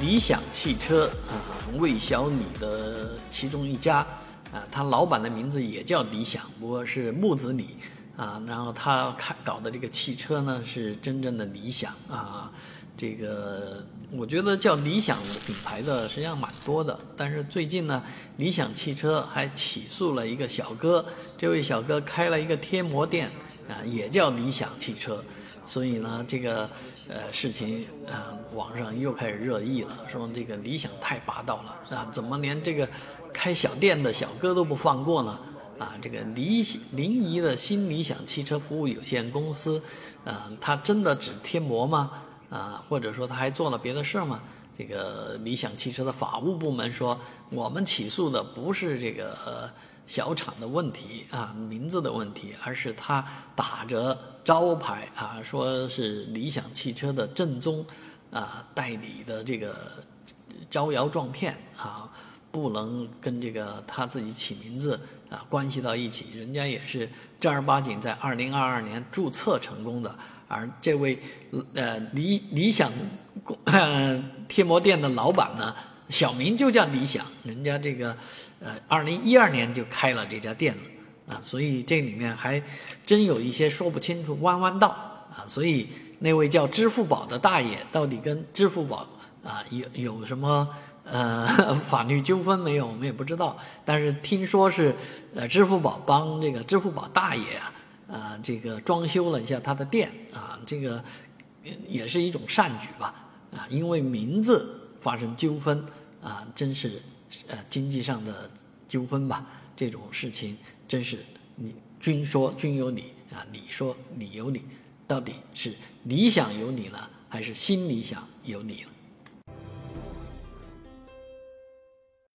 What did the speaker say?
理想汽车啊，魏小李的其中一家啊，他老板的名字也叫理想，不过是木子李啊。然后他开搞的这个汽车呢，是真正的理想啊。这个我觉得叫理想品牌的实际上蛮多的，但是最近呢，理想汽车还起诉了一个小哥，这位小哥开了一个贴膜店啊，也叫理想汽车。所以呢，这个呃事情啊，网上又开始热议了，说这个理想太霸道了啊，怎么连这个开小店的小哥都不放过呢？啊，这个理临沂的新理想汽车服务有限公司，啊，他真的只贴膜吗？啊，或者说他还做了别的事儿吗？这个理想汽车的法务部门说，我们起诉的不是这个。小厂的问题啊，名字的问题，而是他打着招牌啊，说是理想汽车的正宗啊代理的这个招摇撞骗啊，不能跟这个他自己起名字啊关系到一起。人家也是正儿八经在二零二二年注册成功的，而这位呃理理想贴膜店的老板呢？小名就叫理想，人家这个，呃，二零一二年就开了这家店了，啊，所以这里面还真有一些说不清楚弯弯道，啊，所以那位叫支付宝的大爷到底跟支付宝啊有有什么呃 法律纠纷没有，我们也不知道，但是听说是呃支付宝帮这个支付宝大爷啊，啊这个装修了一下他的店，啊，这个也是一种善举吧，因为名字发生纠纷。啊，真是，呃，经济上的纠纷吧？这种事情真是你君说君有理啊，你说你有理，到底是理想有理了，还是心理想有理了？